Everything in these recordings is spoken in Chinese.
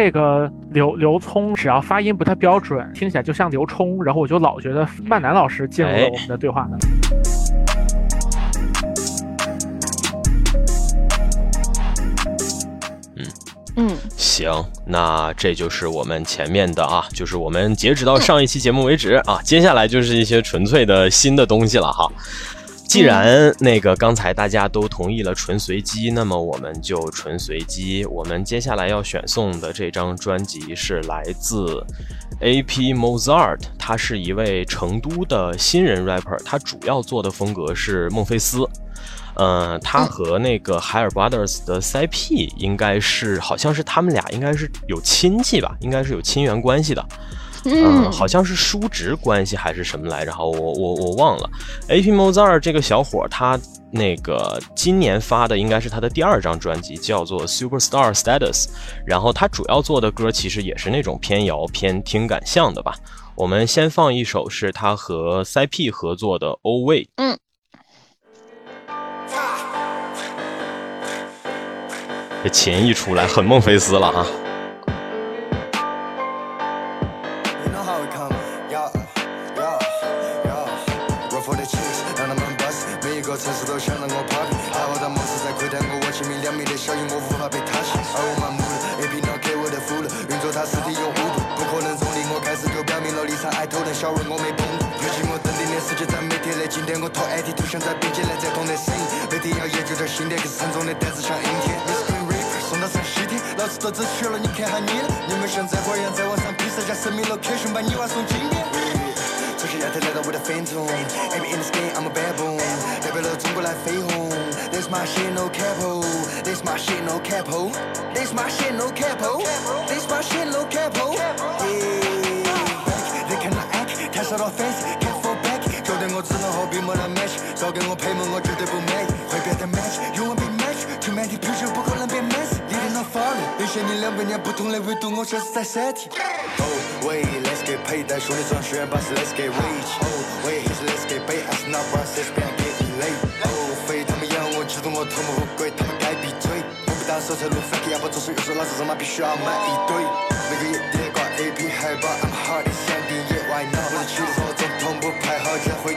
这个刘刘聪只要发音不太标准，听起来就像刘冲，然后我就老觉得曼南老师进入了我们的对话呢。嗯，行，那这就是我们前面的啊，就是我们截止到上一期节目为止啊，接下来就是一些纯粹的新的东西了哈。既然那个刚才大家都同意了纯随机，那么我们就纯随机。我们接下来要选送的这张专辑是来自 A.P. Mozart，他是一位成都的新人 rapper，他主要做的风格是孟菲斯。嗯，他和那个海尔 Brothers 的 CP 应该是，好像是他们俩应该是有亲戚吧，应该是有亲缘关系的。嗯，好像是叔侄关系还是什么来着？我我我忘了。A.P. Mozart 这个小伙，他那个今年发的应该是他的第二张专辑，叫做 Superstar Status。然后他主要做的歌其实也是那种偏摇偏听感向的吧。我们先放一首是他和 CP 合作的 O Way。嗯。这琴一出来，很孟菲斯了啊！在冰激来在空内呻吟，每天要研究着新的，可是沉重的单子像阴天。Miss Green r i v e 送到上西天，老子都只学了，你看下你了。你们像在火一样在网上披萨加神秘 location，把你娃送金边。从小亚特来到，我的 Phantom。Amy in the sky, I'm a baboon。代表了中国来飞鸿。This my shit, no capo。This my shit, no capo。This my shit, no capo。This my shit, no capo。Yeah。They cannot act, cash out all fancy. 得我只能和闭幕来 match，少给我配盟我绝对不 match，会变得 match，you want be match，too many people 不可能变 match。领先你两百年不同的维度，我像是在三体。Oh wait，let's get paid，带兄弟装学院巴士，let's get rich。Oh wait，let's get paid，as not process，别 get delayed。Oh 非他们养我，嫉妒我头目富贵，他们该闭嘴。我不打手才路，fuck，要不左手右手，老子他妈必须要买一堆。每个夜店挂 AP 海报，I'm hard，想定业外闹。我是去的时候总统不排好，再回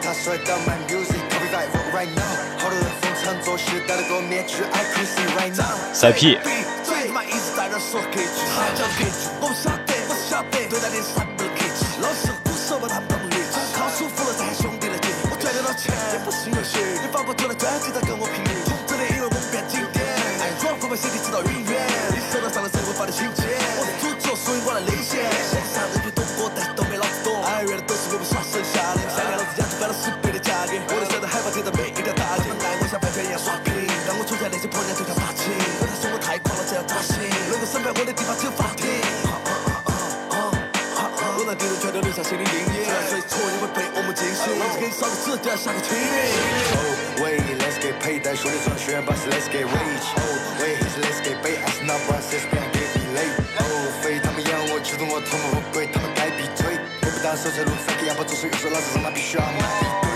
他摔倒，my music，copyright right now。好多人。做事戴了个面具，I could see right now。赛 P。最他妈一直在那说格局，啥叫格局？我不晓得，我只晓得对待的是啥不客气。老是鼓手把他们当劣质，靠舒服了再喊兄弟来接。我赚得到钱，也不是游戏。你发过出来专辑在跟我拼命，真的因为我们变经典。爱装不把 CD 直到永给你烧个纸条，下个清明。Oh wait, let's get paid，带兄弟装学院巴士，let's get rich。Oh wait, let's get paid, as not process，get delayed。Oh 非他们养我，嫉妒我头目富贵，他们该闭嘴。我不当手才路，fuck，要不左手右手，老子他妈必须要买一堆。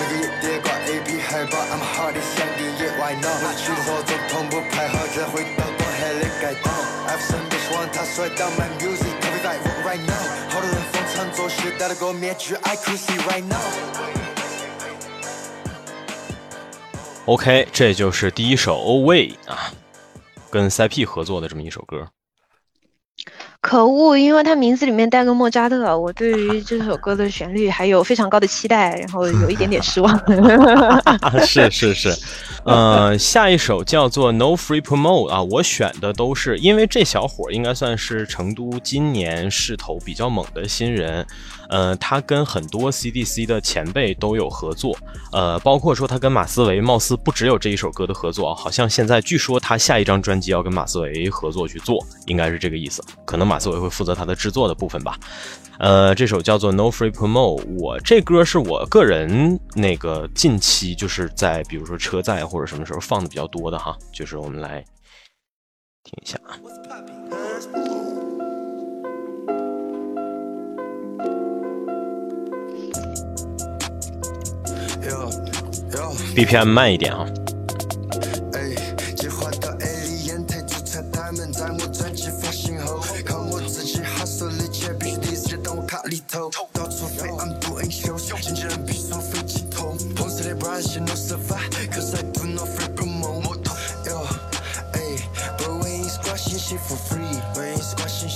那个夜店挂 AP 海报，I'm hard，想定业外闹。我去的时候总统不排好，再回到东海的街道。I've seen bitch 往他摔倒，my music，copyright right now。好多人逢场作戏，戴了个面具，I could see right now。OK，这就是第一首 Away 啊，跟 CP 合作的这么一首歌。可恶，因为它名字里面带个莫扎特，我对于这首歌的旋律还有非常高的期待，然后有一点点失望。是 是是，呃，下一首叫做 No Free Promote 啊，我选的都是因为这小伙应该算是成都今年势头比较猛的新人。呃，他跟很多 CDC 的前辈都有合作，呃，包括说他跟马思唯，貌似不只有这一首歌的合作，好像现在据说他下一张专辑要跟马思唯合作去做，应该是这个意思，可能马思唯会负责他的制作的部分吧。呃，这首叫做 No Free Promo，我这歌是我个人那个近期就是在比如说车载或者什么时候放的比较多的哈，就是我们来听一下啊。BPM 慢一点啊。头，到处飞 I'm doing shows，经纪人必须飞机头，红色的 brand 写 no survive，cause I do no free promo。Yo，哎，bro ain't squat 信息 for free，bro ain't squat 信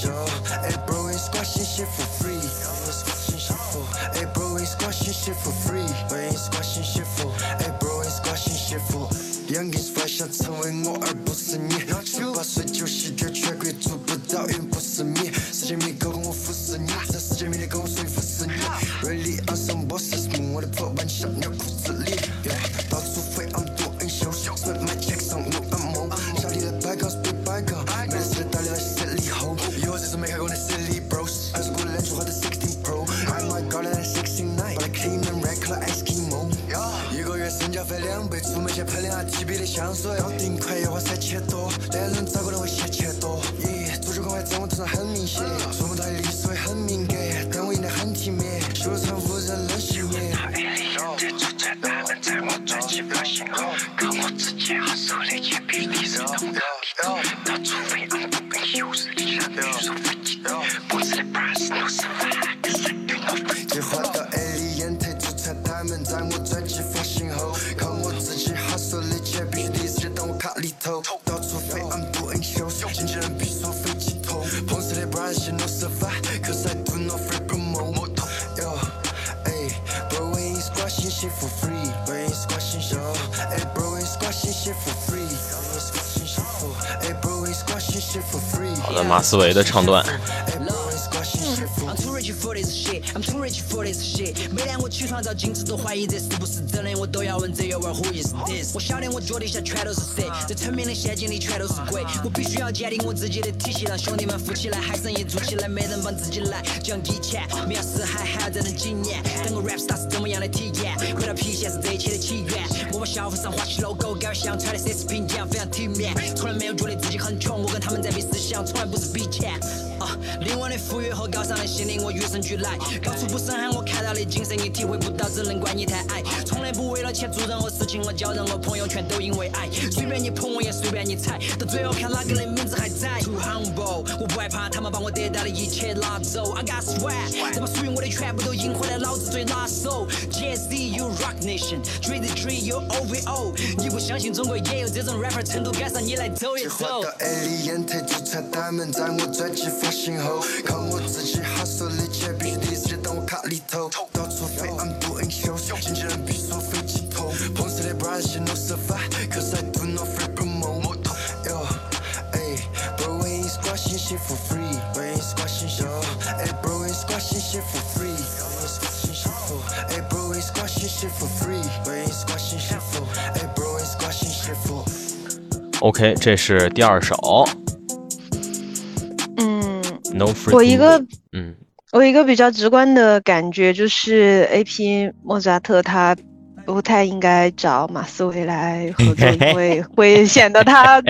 思维。的，我都要问这有味 Who is this？我晓得我脚底下全都是谁，昆明的陷阱里全都是鬼。我必须要坚定我自己的体系，让兄弟们富起来，海生意做起来，没人帮自己来。讲以前，面试还还要再等几年，当个 rap star 是怎么样的体验？回到郫县是这一切的起源。我把校服上画起 logo，改为香川的奢侈品一样，非常体面。从来没有觉得自己很穷，我跟他们在比思想，从来不是比钱。灵魂的富裕和高尚的心灵，我与生俱来。高处不胜寒，我看到的景色你体会不到，只能怪你太矮。从来不为了钱做任何事情，我交任何朋友全都因为爱。随便你捧我也随便你踩，到最后看哪个人名字还在。Too humble，我不害怕他们把我得到的一切拿走。I got swag，再把属于我的全部都赢回来，老子最拿手。JZ you rock nation，Drizzy Dre you OVO。你不相信中国也有这种 rapper，成都赶上你来走一走到。A 里烟台出彩，他们在我专辑发行靠我自己哈手的钱必须第一时间到我卡里头，到处飞 I'm doing shows，经纪人必须收飞机头，红色的 brand 写 no survive，cause I do no free promo。Yo，哎，bro ain't squat 信息 for free，bro ain't squat 信息，哎，bro ain't squat 信息 for free，bro ain't squat 信息 for，哎，bro ain't squat 信息 for free，bro ain't squat 信息 for，哎，bro ain't squat 信息 for。OK，这是第二首，No Free。我一个嗯我一个比较直观的感觉就是，A.P. 莫扎特他不太应该找马思唯来合作，因为会显得他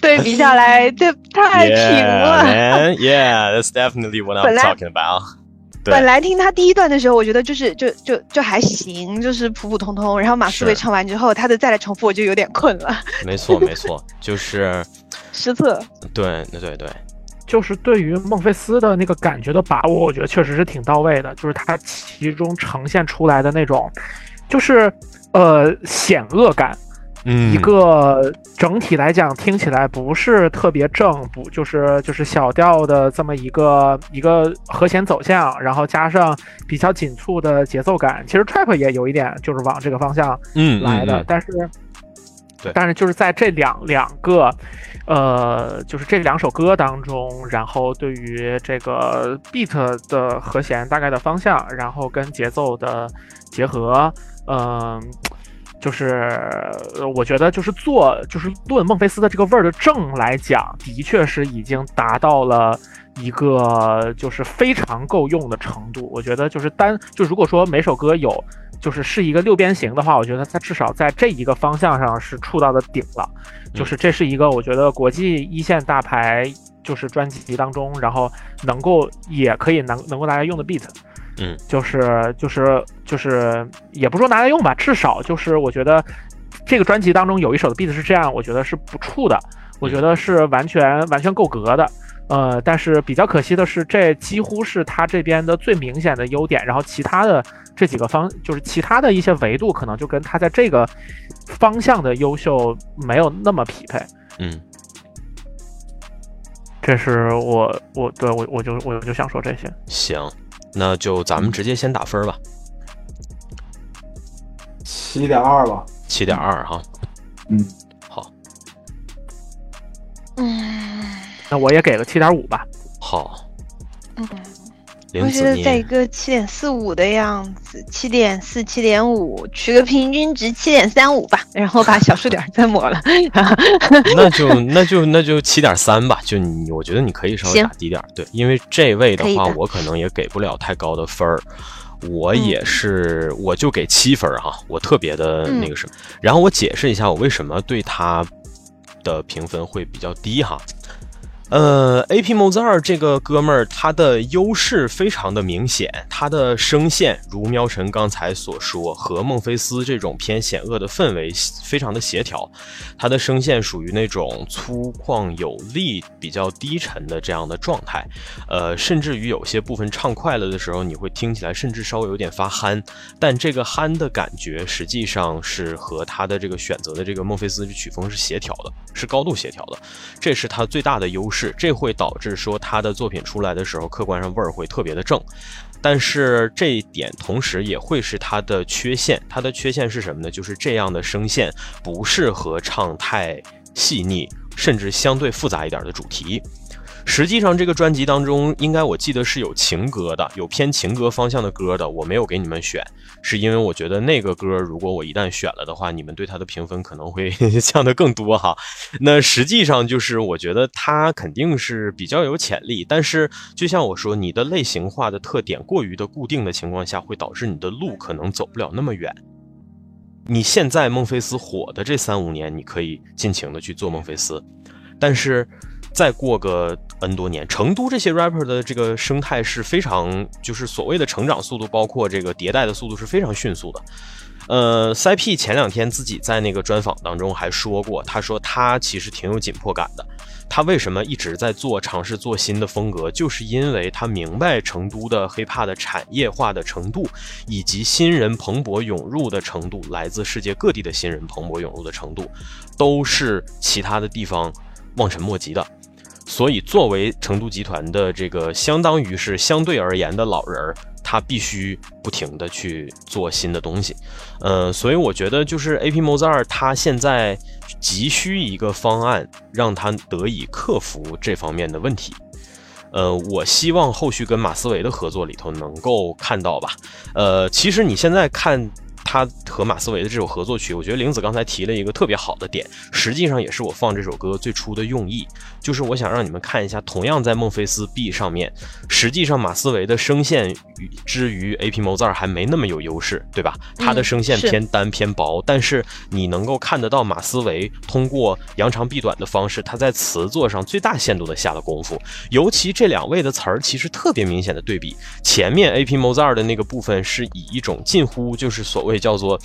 对比下来这太平 Yeah, 了。man. Yeah, that's definitely what I'm talking about. 本来听他第一段的时候，我觉得就是就就就还行，就是普普通通。然后马思唯唱完之后，他的再来重复，我就有点困了，没错，没错，就是失策。对对对对，就是对于孟菲斯的那个感觉的把握，我觉得确实是挺到位的。就是他其中呈现出来的那种，就是呃险恶感，嗯，一个整体来讲听起来不是特别正，不就是就是小调的这么一个一个和弦走向，然后加上比较紧促的节奏感。其实 trap 也有一点就是往这个方向嗯来的，嗯但是，对但是就是在这两两个，呃，就是这两首歌当中，然后对于这个 beat 的和弦大概的方向，然后跟节奏的结合，嗯、就是我觉得就是做就是论孟菲斯的这个味儿的正来讲，的确是已经达到了。一个就是非常够用的程度，我觉得就是单就如果说每首歌有就是是一个六边形的话，我觉得它至少在这一个方向上是触到的顶了。就是这是一个我觉得国际一线大牌就是专辑当中，然后能够也可以能能够拿来用的 beat。嗯，就是就是就是也不说拿来用吧，至少就是我觉得这个专辑当中有一首的 beat 是这样，我觉得是不触的。我觉得是完全完全够格的。呃，但是比较可惜的是，这几乎是他这边的最明显的优点，然后其他的这几个方，就是其他的一些维度，可能就跟他在这个方向的优秀没有那么匹配。嗯，这是我我对我我就我就想说这些。行，那就咱们直接先打分吧，七点二吧。七点二哈。嗯，好，嗯那我也给个七点五吧。好，嗯，我觉得在一个七点四五的样子，七点四、七点五，取个平均值七点三五吧，然后把小数点再抹了。那就那就那就七点三吧，就你我觉得你可以稍微打低点儿，对，因为这位的话，可的我可能也给不了太高的分儿。我也是，我就给七分儿哈，我特别的那个什么。然后我解释一下，我为什么对他的评分会比较低哈。呃，A.P. 莫兹二这个哥们儿，他的优势非常的明显，他的声线如喵晨刚才所说，和孟菲斯这种偏险恶的氛围非常的协调。他的声线属于那种粗犷有力、比较低沉的这样的状态，呃，甚至于有些部分唱快了的时候，你会听起来甚至稍微有点发憨，但这个憨的感觉实际上是和他的这个选择的这个孟菲斯曲风是协调的，是高度协调的，这是他最大的优势，这会导致说他的作品出来的时候，客观上味儿会特别的正。但是这一点同时也会是他的缺陷，他的缺陷是什么呢？就是这样的声线不适合唱太细腻，甚至相对复杂一点的主题。实际上，这个专辑当中，应该我记得是有情歌的，有偏情歌方向的歌的，我没有给你们选，是因为我觉得那个歌如果我一旦选了的话，你们对它的评分可能会 降得更多哈。那实际上就是我觉得它肯定是比较有潜力，但是就像我说，你的类型化的特点过于的固定的情况下，会导致你的路可能走不了那么远。你现在孟菲斯火的这三五年，你可以尽情的去做孟菲斯，但是再过个 N 多年，成都这些 rapper 的这个生态是非常，就是所谓的成长速度，包括这个迭代的速度是非常迅速的。呃，CP 前两天自己在那个专访当中还说过，他说他其实挺有紧迫感的。他为什么一直在做尝试做新的风格，就是因为他明白成都的 hiphop 的产业化的程度，以及新人蓬勃涌入的程度，来自世界各地的新人蓬勃涌入的程度，都是其他的地方望尘莫及的。所以，作为成都集团的这个相当于是相对而言的老人儿，他必须不停的去做新的东西。呃，所以我觉得就是 A P m o z 二，他现在急需一个方案，让他得以克服这方面的问题。呃，我希望后续跟马思维的合作里头能够看到吧。呃，其实你现在看。他和马思唯的这首合作曲，我觉得玲子刚才提了一个特别好的点，实际上也是我放这首歌最初的用意，就是我想让你们看一下，同样在孟菲斯 B 上面，实际上马思唯的声线与之于 AP Mozart 还没那么有优势，对吧？他的声线偏单偏薄，但是你能够看得到马思唯通过扬长避短的方式，他在词作上最大限度的下了功夫，尤其这两位的词儿其实特别明显的对比，前面 AP Mozart 的那个部分是以一种近乎就是所谓叫做。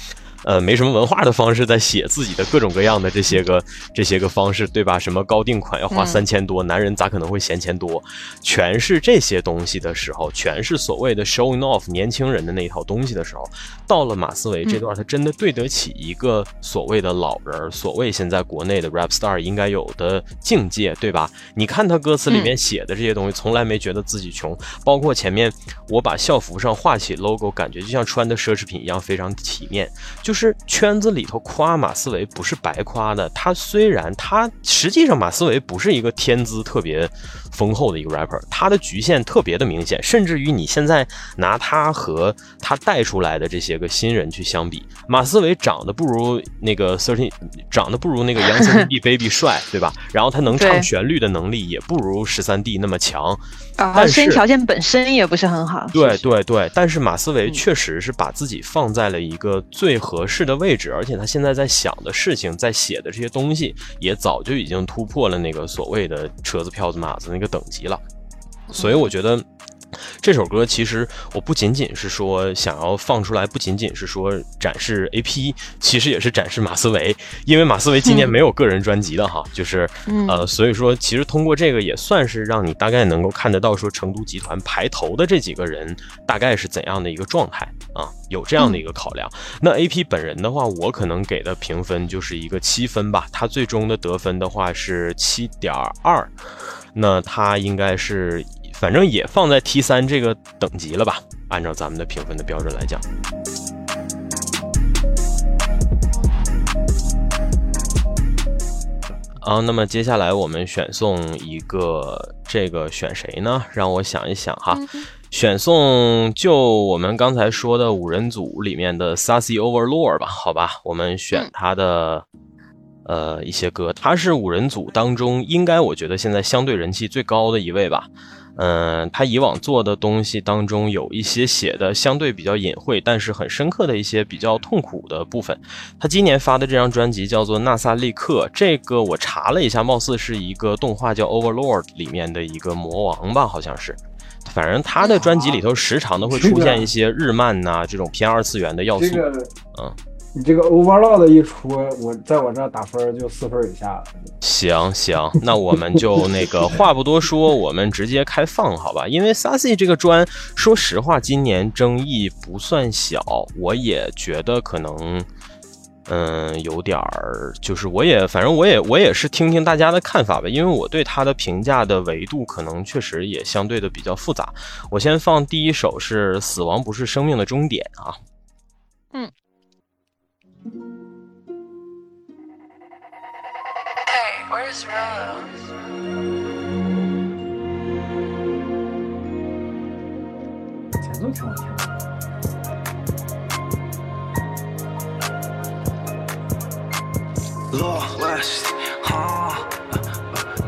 呃，没什么文化的方式在写自己的各种各样的这些个这些个方式，对吧？什么高定款要花嗯三千多，男人咋可能会嫌钱多？全是这些东西的时候，全是所谓的 showing off 年轻人的那一套东西的时候，到了马思唯这段，他真的对得起一个所谓的老人儿，所谓现在国内的 rap star 应该有的境界，对吧？你看他歌词里面写的这些东西，从来没觉得自己穷，包括前面我把校服上画起 logo，感觉就像穿的奢侈品一样，非常体面。就是圈子里头夸马思唯不是白夸的，他虽然他实际上马思唯不是一个天资特别丰厚的一个 rapper，他的局限特别的明显，甚至于你现在拿他和他带出来的这些个新人去相比，马思唯长得不如那个 Thirteen，长得不如那个 Young Thirteen D Baby 帅，对吧？然后他能唱旋律的能力也不如十三 D 那么强，啊，但是声音条件本身也不是很好。对对对，但是马思唯嗯确实是把自己放在了一个最合合适的位置，而且他现在在想的事情，在写的这些东西，也早就已经突破了那个所谓的车子、票子、码子那个等级了。所以我觉得。这首歌其实我不仅仅是说想要放出来，不仅仅是说展示 AP，其实也是展示马思唯，因为马思唯今年没有个人专辑的哈，就是嗯。呃，所以说其实通过这个也算是让你大概能够看得到说成都集团排头的这几个人大概是怎样的一个状态啊，有这样的一个考量。那 AP 本人的话，我可能给的评分就是一个七分吧，他最终的得分的话是七点二，那他应该是反正也放在 T 三这个等级了吧，按照咱们的评分的标准来讲。啊，那么接下来我们选送一个，这个选谁呢？让我想一想哈，选送就我们刚才说的五人组里面的 Sassy Overlord 吧，好吧，我们选他的、呃一些歌，他是五人组当中应该我觉得现在相对人气最高的一位吧。嗯，他以往做的东西当中有一些写的相对比较隐晦，但是很深刻的一些比较痛苦的部分。他今年发的这张专辑叫做《纳萨利克》，这个我查了一下，貌似是一个动画叫《Overlord》里面的一个魔王吧，好像是。反正他的专辑里头时常的会出现一些日漫呐、这种偏二次元的要素。这个，嗯，你这个 overload 一出，我在我这儿打分就四分以下了。行行，那我们就那个话不多说，我们直接开放好吧？因为 Sassy 这个砖，说实话，今年争议不算小，我也觉得可能，嗯，有点儿，就是我也反正我也我也是听听大家的看法吧，因为我对他的评价的维度可能确实也相对的比较复杂。我先放第一首是《死亡不是生命的终点》啊，嗯。Where's Rose? 前奏挺好听的。Lost, huh?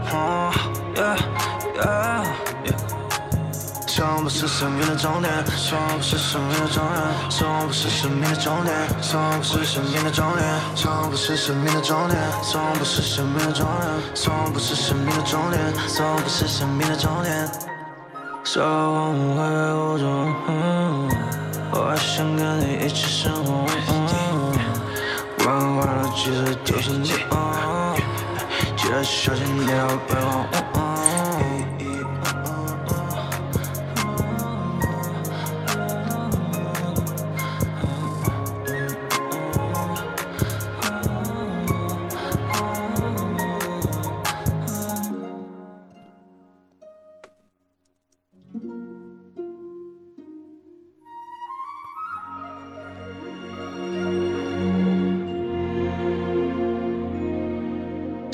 Huh? Yeah, yeah, yeah. 生不是生命的终点，生不是生命的终点，生不是生命的终点，生不是生命的终点，生不是生命的终点，生不是生命的终点，生不是生命的终点，生不是生命的终点。说我们会被无中，嗯我还想跟你一起生活。玩完了，其实都是你。记得小心点要背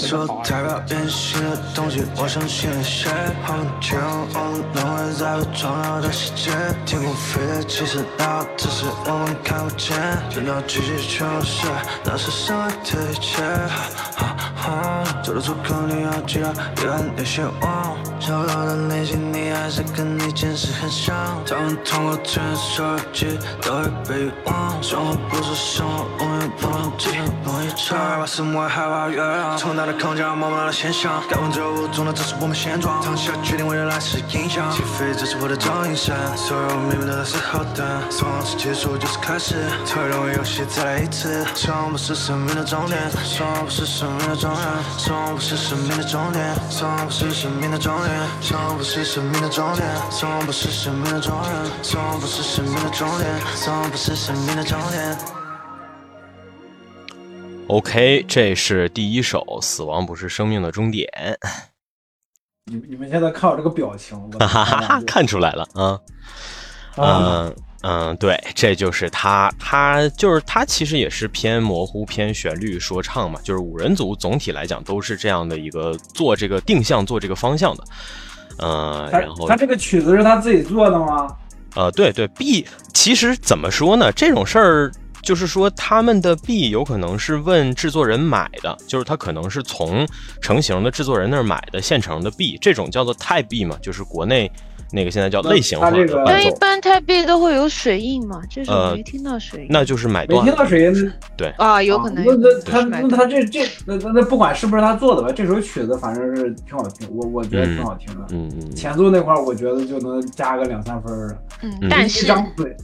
说代表变新的东西，我相信那些好听，我能会在乎重要的细节。天空飞的其实那只是我们看不见，真的聚集全都是那是身外的一切。走到出口你要记得别看那些望，小小的内心你还是跟你前世很像。他们通过传手机都会被遗忘，生活不是生活，永远不能继续容易长。害怕死亡，害怕月亮，从大的框架慢慢的现象，改变这无中的这是我们现状。躺下决定未来是影响，起飞这是我的照应闪，所有秘密都在身后等，从此结束就是开始，推动游戏再来一次。生不是生命的终点，生不是生命的终点，生不是生命的终点，生不是生命的终点，生不是生命的终点，从不是生命的终点，从不是生命的终点，从不是生命的终点。OK，这是第一首《死亡不是生命的终点》，你你们现在看我这个表情，哈哈哈哈，看出来了啊。啊，嗯嗯，对，这就是他，他就是他，其实也是偏模糊、偏旋律说唱嘛，就是五人组总体来讲都是这样的一个做这个定向、做这个方向的。呃，他然后他这个曲子是他自己做的吗？呃，对对，B 其实怎么说呢？这种事儿就是说，他们的 B 有可能是问制作人买的，就是他可能是从成型的制作人那儿买的现成的 B，这种叫做泰 B 嘛，就是国内那个现在叫类型化它这个的伴奏，但一般 type B 都会有水印嘛，这首呃没听到水印。那就是买没断没。听到水印，对，啊，有可能那那他那他这这那那那不管是不是他做的吧，这首曲子反正是挺好听，我我觉得挺好听的。嗯嗯嗯，前奏那块儿，我觉得就能加个两三分儿了。嗯嗯，但是张嘴，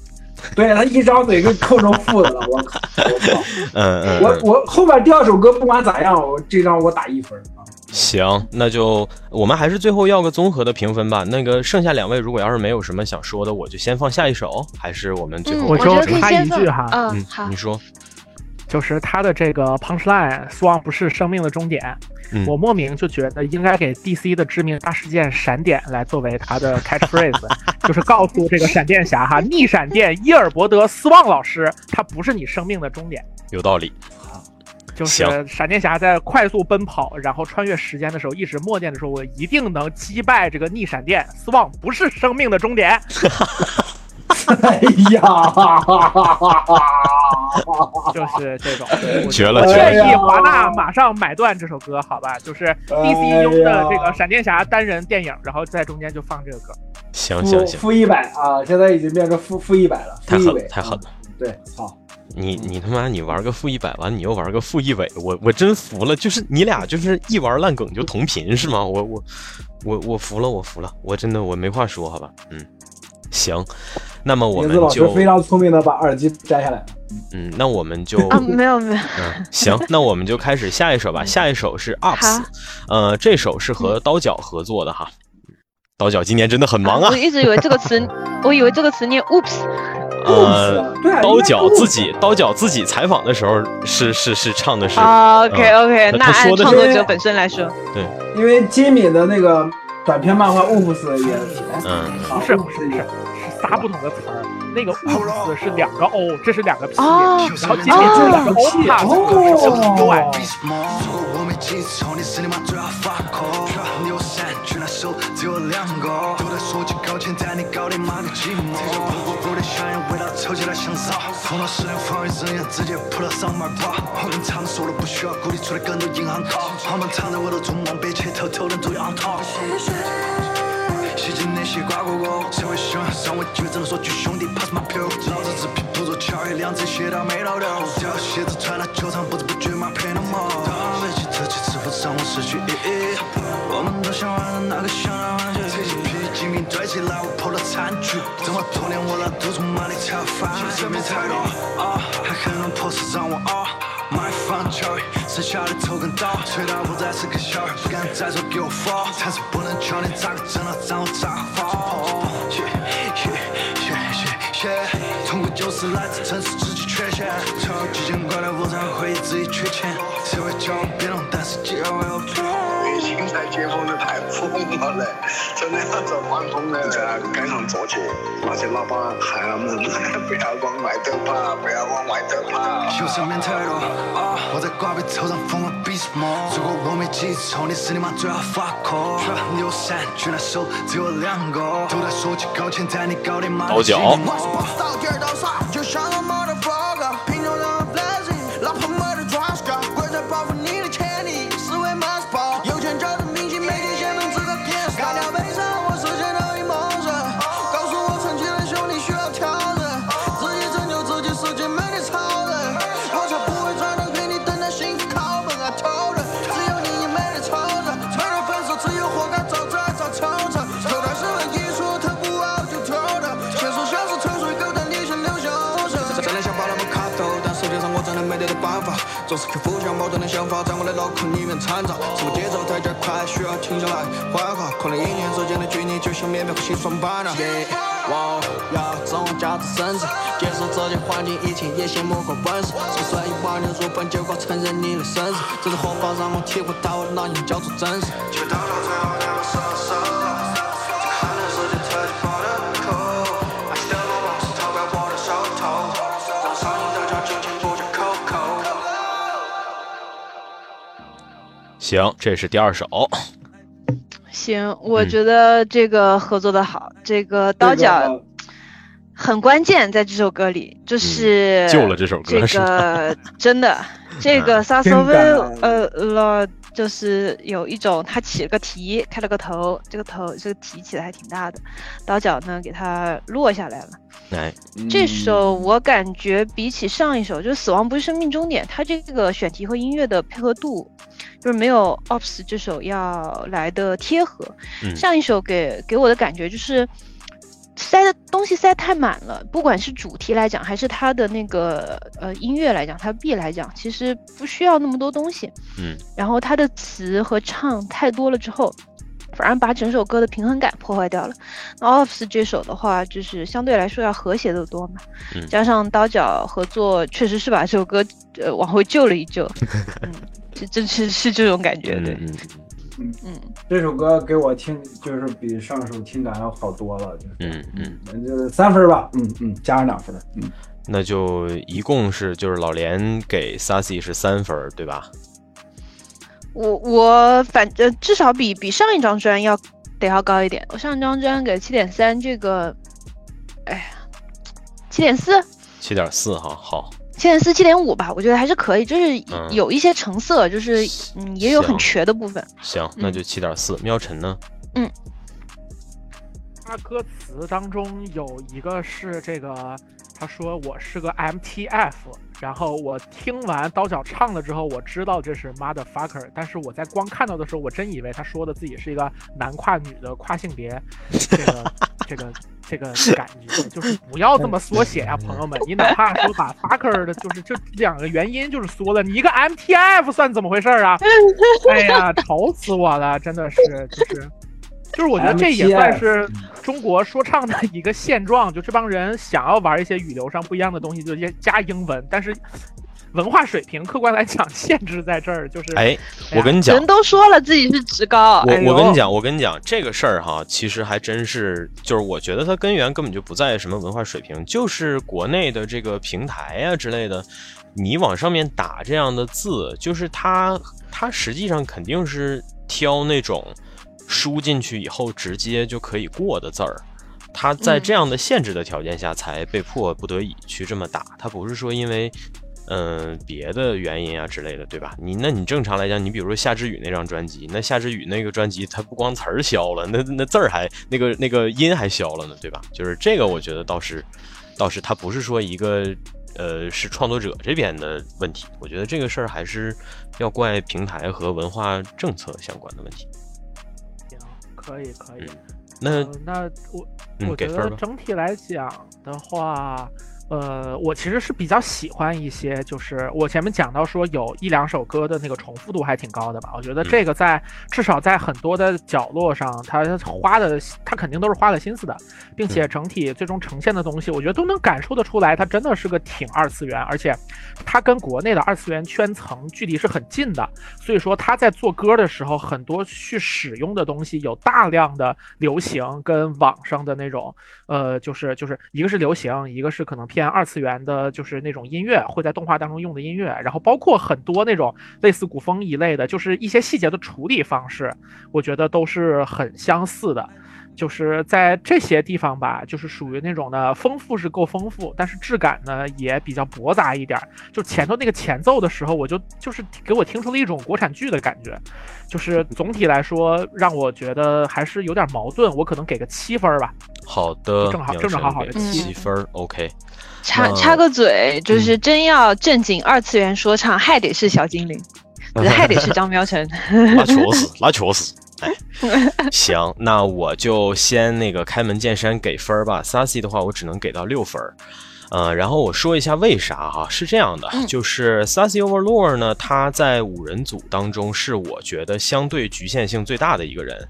对他一张嘴就扣成负的了，我靠！我靠！嗯嗯，我嗯我后面第二首歌不管咋样，我这张我打一分啊。行，那就我们还是最后要个综合的评分吧。那个剩下两位如果要是没有什么想说的，我就先放下一首，还是我们最嗯，后我就插一句哈嗯嗯，好你，说，就是他的这个 punchline “Swan 不是生命的终点”，嗯我莫名就觉得应该给 DC 的致命大事件闪点来作为他的 catchphrase，就是告诉这个闪电侠哈，逆闪电伊尔伯德·斯旺老师，他不是你生命的终点。有道理。就是闪电侠在快速奔跑，然后穿越时间的时候，一直默念着说：“我一定能击败这个逆闪电，斯旺不是生命的终点。哎呀，”就是这种，绝了我绝了建议华纳马上买断这首歌，好吧？就是 DCU 的这个闪电侠单人电影，然后在中间就放这个歌。负行行行，负一百啊，现在已经变成负负一百了，太狠了负一尾，太狠了。对，好，你你他妈你玩个负一百完，你又玩个负一尾，我我真服了。就是你俩就是一玩烂梗就同频是吗？我我我我服了，我服了，我真的我没话说，好吧？嗯，行，那么我们就非常聪明的把耳机摘下来了。嗯，那我们就啊，没有没有，嗯，行，那我们就开始下一首吧。下一首是 Ups，呃，这首是和刀角合作的哈。刀角今年真的很忙啊我，一直以为这个词，我以为这个词念 oops，呃，对啊，刀角自己。刀角自己采访的时候是是是唱的是，啊，OK OK，那按说的是创作者本身来说，对。因为金敏的那个短篇漫画《乌夫斯》也，嗯，啊不是。乌夫斯也不是是仨不同的词儿，那个 oops 是两个 o，这是两个 p，、哦然后今天是两个 o 哦 pass，手只有两个，都在说起高钱，但你搞定妈的寂寞。这种不不的香烟味道抽起来香骚，头脑实验防御人眼直接扑到上面跑。我们唱的说了不需要鼓励出来更多银行卡，他们藏在我的中梦，别切偷偷的都要套。洗净那些瓜果果，谁会喜欢上我机会只能说句兄弟 pass my pill。老子只拼不做巧一，两只鞋到没到头，掉鞋子穿到球场，不知不觉马配那么。打飞机特技是否让我失去意义？我们都想玩的那个想让玩具，这些皮筋堆起来，我破了残局。这么多年我老督促马里才发现没太多啊，还很多破事让我啊。买房教育，剩下的头跟刀，吹到不再是个小孩，不敢再说给我发但是不能教你咋个挣到账，我咋个 fall。耶耶耶耶耶，痛苦就是来自城市自己缺陷，超级见怪的我才会自己缺钱，谁会叫我变动，但是结尾我变。现在解封的太疯了嘞，真的要走关风了。在街上坐起，那些老板喊我们不要往外头跑，不要往外头跑。有生命太多啊！我在挂壁头上疯狂比什么？如果我没记错，你是你妈最好发口。你有三句那手只有两个，都在说起高钱，但你搞定妈的总是去互相矛盾的想法在我的脑壳里面掺杂，生活节奏太加快，需要停下来缓缓，可能一年之间的距离就像绵绵和心酸般啊。哇，要掌握价值升值，接受这些环境，以前也羡慕过本事，就算一万年入本，结果承认你的身世，这是活法让我体会到我的那年叫做真实。就到了最后行，这是第二首。行，我嗯觉得这个合作的好，这个刀这角很关键，在这首歌里，就是救了这首歌这个真的，这个萨索威呃老就是有一种他起了个题，开了个头，这个头这个题起的还挺大的，刀角呢给它落下来了。哎，这首我感觉比起上一首，就是《死亡不是生命终点》，它这个选题和音乐的配合度，就是没有 Ops 这首要来的贴合。嗯上一首给给我的感觉就是塞的东西塞太满了，不管是主题来讲，还是它的那个呃音乐来讲，它 B 来讲，其实不需要那么多东西。嗯，然后它的词和唱太多了之后，反而把整首歌的平衡感破坏掉了。那 Offs 这首的话，就是相对来说要和谐的多嘛，嗯加上刀角合作，确实是把这首歌呃往回救了一救。嗯，这真是是这种感觉，对，嗯嗯嗯。这首歌给我听就是比上首听感要好多了，就是嗯嗯，那，就是三分吧，嗯嗯，加上两分，嗯，那就一共是就是老连给 Sassy 是三分，对吧？我我反正至少比比上一张专要得要高一点。我上一张专给七点三，这个，哎呀，七点四，七点四哈，好，七点四，七点五吧，我觉得还是可以，就是嗯有一些成色，就是嗯也有很瘸的部分。行，那就七点四。喵晨呢？嗯他歌词当中有一个是这个，他说我是个 MTF，然后我听完刀角唱了之后，我知道这是 motherfucker，但是我在光看到的时候，我真以为他说的自己是一个男跨女的跨性别，这个 这个这个感觉，就是不要这么 缩写呀、朋友们，你哪怕说把 fucker 的，就是这两个原因就是缩了，你一个 MTF 算怎么回事儿啊？哎呀，愁死我了，真的是就是。就是我觉得这也算是中国说唱的一个现状，就这帮人想要玩一些语流上不一样的东西，就加英文，但是文化水平客观来讲限制在这儿，就是哎，我跟你讲人，都说了自己是职高，我我跟你讲，我跟你讲这个事儿哈，其实还真是，就是我觉得它根源根本就不在什么文化水平，就是国内的这个平台呀、之类的，你往上面打这样的字，就是它它实际上肯定是挑那种输进去以后直接就可以过的字儿。他在这样的限制的条件下，才被迫不得已去这么打。他不是说因为嗯，别的原因啊之类的，对吧？你那你正常来讲，你比如说夏之雨那张专辑，那夏之雨那个专辑，它不光词儿消了，那那字儿还那个那个音还消了呢，对吧？就是这个，我觉得倒是倒是他不是说一个呃是创作者这边的问题，我觉得这个事儿还是要怪平台和文化政策相关的问题。行，可以可以。那呃那我嗯我觉得整体来讲的话，呃，我其实是比较喜欢一些，就是我前面讲到说有一两首歌的那个重复度还挺高的吧。我觉得嗯这个在至少在很多的角落上，他花的他肯定都是花了心思的，并且整体最终呈现的东西，我觉得都能感受得出来，它真的是个挺二次元，而且它跟国内的二次元圈层距离是很近的。所以说他在做歌的时候，很多去使用的东西有大量的流行跟网上的那种，呃，就是就是一个是流行，一个是可能偏二次元的，就是那种音乐会在动画当中用的音乐，然后包括很多那种类似古风一类的，就是一些细节的处理方式，我觉得都是很相似的。就是在这些地方吧，就是属于那种的丰富是够丰富，但是质感呢也比较驳杂一点。就前头那个前奏的时候，我就就是给我听出了一种国产剧的感觉，就是总体来说让我觉得还是有点矛盾，我可能给个七分儿吧。好的，正好正正好好的七七分儿，OK。插插个嘴，就是真要正经二次元说唱，还得是小精灵，还得是张喵晨。那确实，那确实。哎，行，那我就先那个开门见山给分儿吧。Sassy 的话，我只能给到六分儿。呃，然后我说一下为啥哈，是这样的，就是 Sassy Overlord 呢，他在五人组当中是我觉得相对局限性最大的一个人。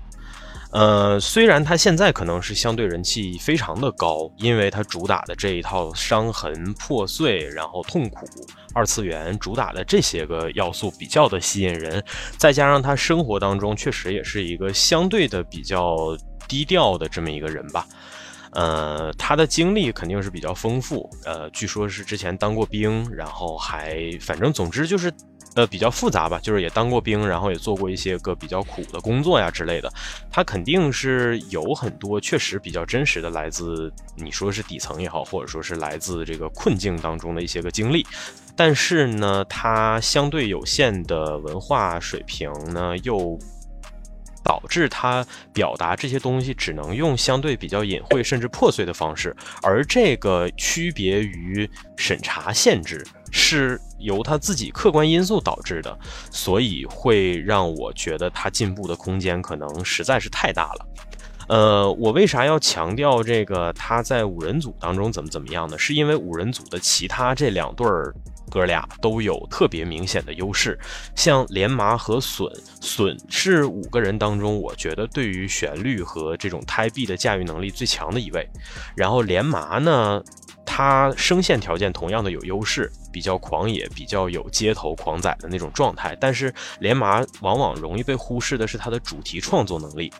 呃，虽然他现在可能是相对人气非常的高，因为他主打的这一套伤痕破碎，然后痛苦二次元主打的这些个要素比较的吸引人，再加上他生活当中确实也是一个相对的比较低调的这么一个人吧。呃，他的经历肯定是比较丰富，呃，据说是之前当过兵，然后还反正总之就是呃比较复杂吧，就是也当过兵，然后也做过一些个比较苦的工作呀之类的。他肯定是有很多确实比较真实的来自你说是底层也好，或者说是来自这个困境当中的一些个经历。但是呢，他相对有限的文化水平呢，又导致他表达这些东西只能用相对比较隐晦甚至破碎的方式，而这个区别于审查限制是由他自己客观因素导致的，所以会让我觉得他进步的空间可能实在是太大了。呃，我为啥要强调这个他在五人组当中怎么怎么样呢？是因为五人组的其他这两对儿哥俩都有特别明显的优势，像连麻和笋，笋是五个人当中我觉得对于旋律和这种胎壁的驾驭能力最强的一位，然后连麻呢，他声线条件同样的有优势，比较狂野，比较有街头狂仔的那种状态，但是连麻往往容易被忽视的是他的主题创作能力。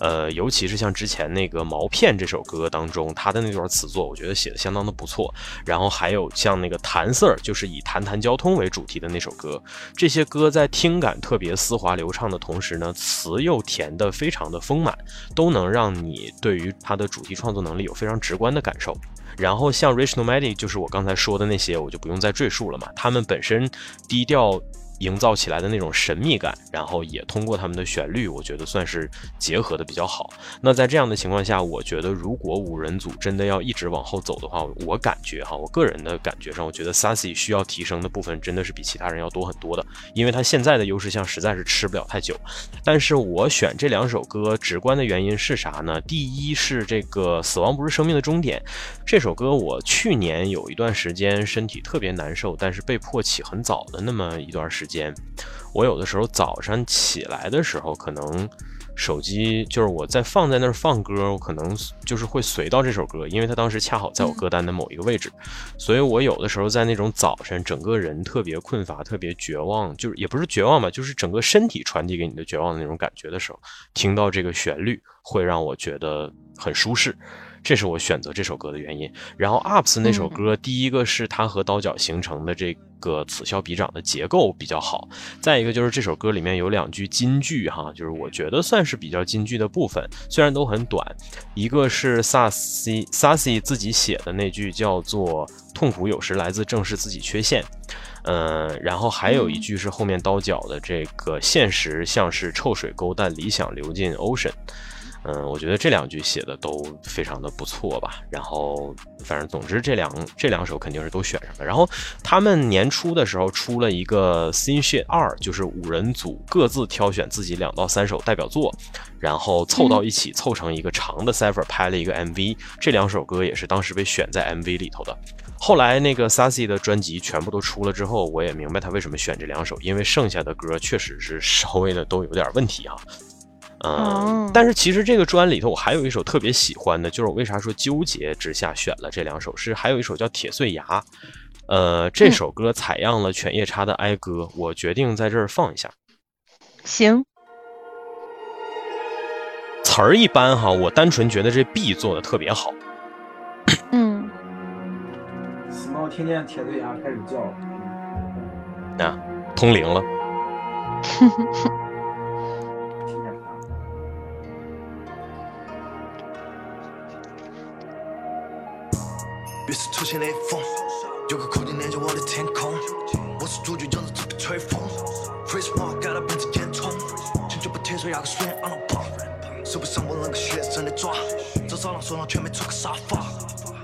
呃，尤其是像之前那个《毛片》这首歌当中，他的那段词作，我觉得写的相当的不错。然后还有像那个弹色儿，就是以谈谈交通为主题的那首歌，这些歌在听感特别丝滑流畅的同时呢，词又填得非常的丰满，都能让你对于他的主题创作能力有非常直观的感受。然后像 Rich n o m a d i 就是我刚才说的那些，我就不用再赘述了嘛。他们本身低调。营造起来的那种神秘感，然后也通过他们的旋律，我觉得算是结合的比较好。那在这样的情况下，我觉得如果五人组真的要一直往后走的话，我感觉哈，我个人的感觉上，我觉得 Sassy 需要提升的部分真的是比其他人要多很多的，因为他现在的优势项实在是吃不了太久。但是我选这两首歌，直观的原因是啥呢？第一是这个《死亡不是生命的终点》这首歌，我去年有一段时间身体特别难受，但是被迫起很早的那么一段时。间间，我有的时候早上起来的时候，可能手机就是我在放在那儿放歌，我可能就是会随到这首歌，因为它当时恰好在我歌单的某一个位置，所以我有的时候在那种早晨，整个人特别困乏、特别绝望，就是也不是绝望吧，就是整个身体传递给你的绝望的那种感觉的时候，听到这个旋律会让我觉得很舒适。这是我选择这首歌的原因。然后 UPS 那首歌，第一个是它和刀角形成的这个此消彼长的结构比较好，再一个就是这首歌里面有两句金句哈，就是我觉得算是比较金句的部分，虽然都很短。一个是 Sassy Sassy 自己写的那句叫做“痛苦有时来自正视自己缺陷”，嗯，然后还有一句是后面刀角的这个“现实像是臭水沟，但理想流进 ocean”。嗯，我觉得这两句写的都非常的不错吧。然后，反正总之这两这两首肯定是都选上了。然后他们年初的时候出了一个 Scene Shit 二，就是五人组各自挑选自己两到三首代表作，然后凑到一起凑成一个长的 cipher 拍了一个 MV。这两首歌也是当时被选在 MV 里头的。后来那个 Sassy 的专辑全部都出了之后，我也明白他为什么选这两首，因为剩下的歌确实是稍微的都有点问题啊。嗯，但是其实这个专里头我还有一首特别喜欢的，就是我为啥说纠结之下选了这两首，是还有一首叫《铁碎牙》，呃，这首歌采样了犬夜叉的哀歌，我决定在这儿放一下。行，词儿一般哈，我单纯觉得这 B 做的特别好。嗯，死猫听见铁碎牙开始叫了，啊，通灵了。于是出现雷锋，有个空间连接我的天空。我是主角，正在这被吹风。Freeze more，盖了变成烟囱。请就把铁锤压个碎 on the pop。手背上我那个血神的爪，这早上手上却没出个沙发。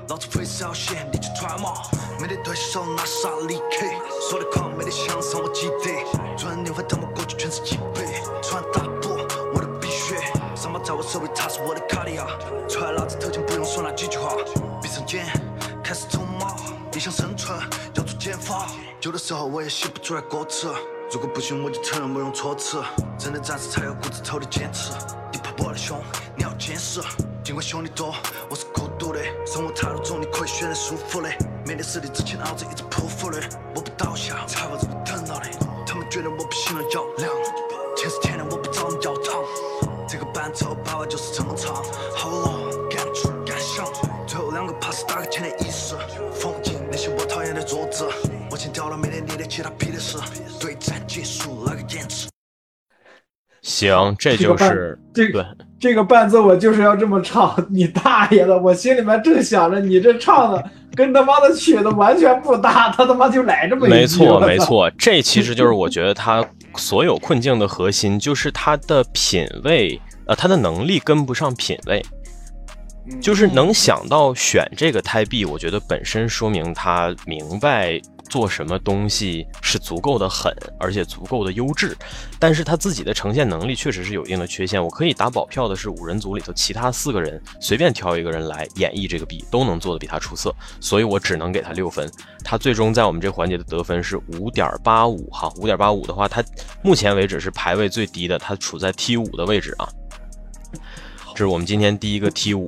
老子 freestyle 写，你去揣嘛。没得对手，那是啥离开？说的狂，没得向上，我记得。转年份，他们过去全是几倍。穿大步，我的鼻血。上巴在我手里，它是我的卡地亚。揣老子头前，不用说那几句话。闭上眼。开始冲嘛，你想生存要做减法。有的时候我也写不出来歌词，如果不行我就承认不用措辞。真的暂时才有骨子头的坚持。你怕我的凶，你要坚持。尽管兄弟多，我是孤独的。生活态度中你可以选择舒服的。面对实力之前脑子一直匍匐的。我不倒下，才会这个等到的。他们觉得我不行了要凉，天是天的我不找人要糖。这个伴奏把握就是成其他屁的事，对战结束那个坚持。行，这就是这对，这个伴奏我就是要这么唱，你大爷的！我心里面正想着，你这唱的跟他妈的曲子完全不搭，他他妈就来这么一句，没错，没。错，这其实就是我觉得他所有困境的核心，就是他的品味，呃，他的能力跟不上品味。就是能想到选这个胎币，我觉得本身说明他明白做什么东西是足够的狠，而且足够的优质。但是他自己的呈现能力确实是有一定的缺陷。我可以打保票的是，五人组里头其他四个人随便挑一个人来演绎这个币，都能做得比他出色，所以我只能给他六分。他最终在我们这环节的得分是五点八五，哈，五点八五的话，他目前为止是排位最低的，他处在 T 五的位置啊。这是我们今天第一个 T 五，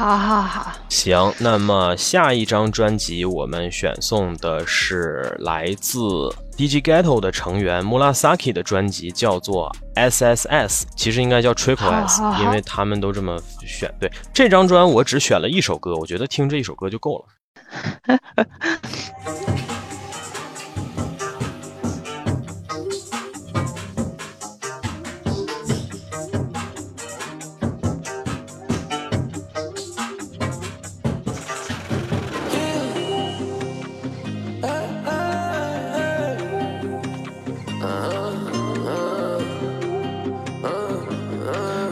好好好，行，那么下一张专辑我们选送的是来自 DG Ghetto 的成员 Murasaki 的专辑，叫做 SSS，其实应该叫 Triple 好 S，好好因为他们都这么选。对，这张专我只选了一首歌，我觉得听这一首歌就够了。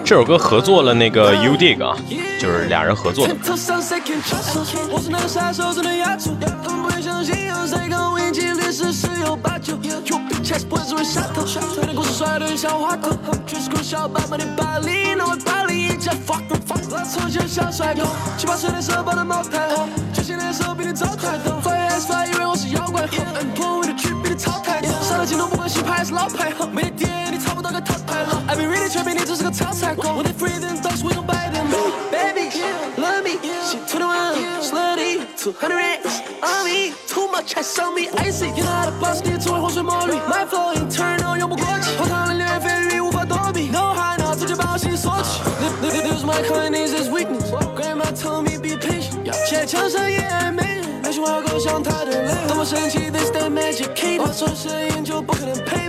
这首歌合作了那个 U Dig 啊，就是俩人合作的。头 be really 全比你只是个超菜狗，我得 free them dogs we gon' buy them。Baby love me，she twenty one slutty two hundred X on me too much 还上 me icy，天大的 boss 你只会浑水摸鱼，My flow internal 用不过气，荒唐的流言蜚语无法躲避，No high now 直接把我心锁起。This this is my kindness is weakness。Grandma told me be patient，现在墙上也没人。爱情话够像他的泪，当我生气，they stay magic。我做摄影就不可能陪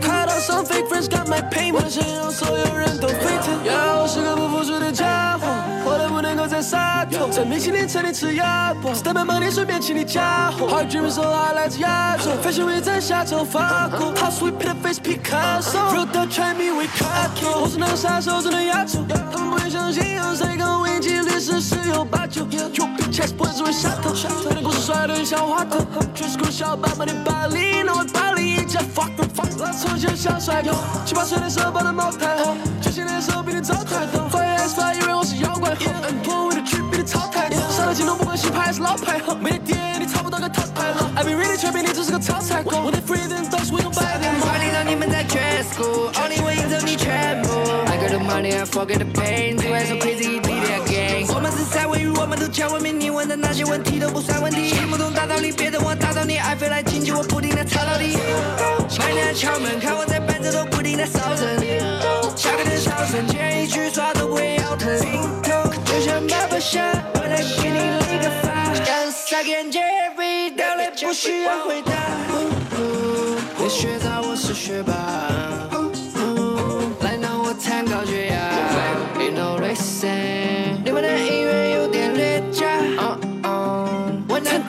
my pain，我的声音让所有人都沸腾。呀，我是个不服输的家伙，活得不能够再洒脱，在米其林餐厅吃鸭脖，stand by 帮你顺便请你家伙。Hard dreaming so hard 来自亚洲，Fashion week 在下周法国，How sweet p i t face Picasso，Real talk try me we cut kill，我是那个杀手，真的压轴，他们不会相信有谁跟我一起历史十有八九。有 big chest 不会只会下头，有点故事帅的像花狗，全是酷小爸爸的巴黎，那位巴黎。一家 fuck fuck，拉扯就像帅，七八岁的时候抱的茅台，九七年的时候比你早太多。Fire S Fire 以为我是妖怪，N 破位的区比你超太多，上了镜头不管新牌还是老牌，没得电你差不多个套牌了。I be really 全比你只是个炒菜狗，我得 free them dogs we gon' buy them。管理让你们在全 school，only 我赢走你全部。I got the money, I forget the pain，只会说 crazy be their gang。我们是在位于我们都讲文明，你问的那些问题都不算问题。听不懂大道理，别等我打倒你，爱飞来请求我不停的吵到底。买娘敲门，看我在伴奏都不停的烧人。下个的笑声，见一句耍都不会腰疼。就像爸爸想，我来给你理个发。让撒眼 Jerry 掉泪不需要回答。你学长，我是学霸。来让我弹高血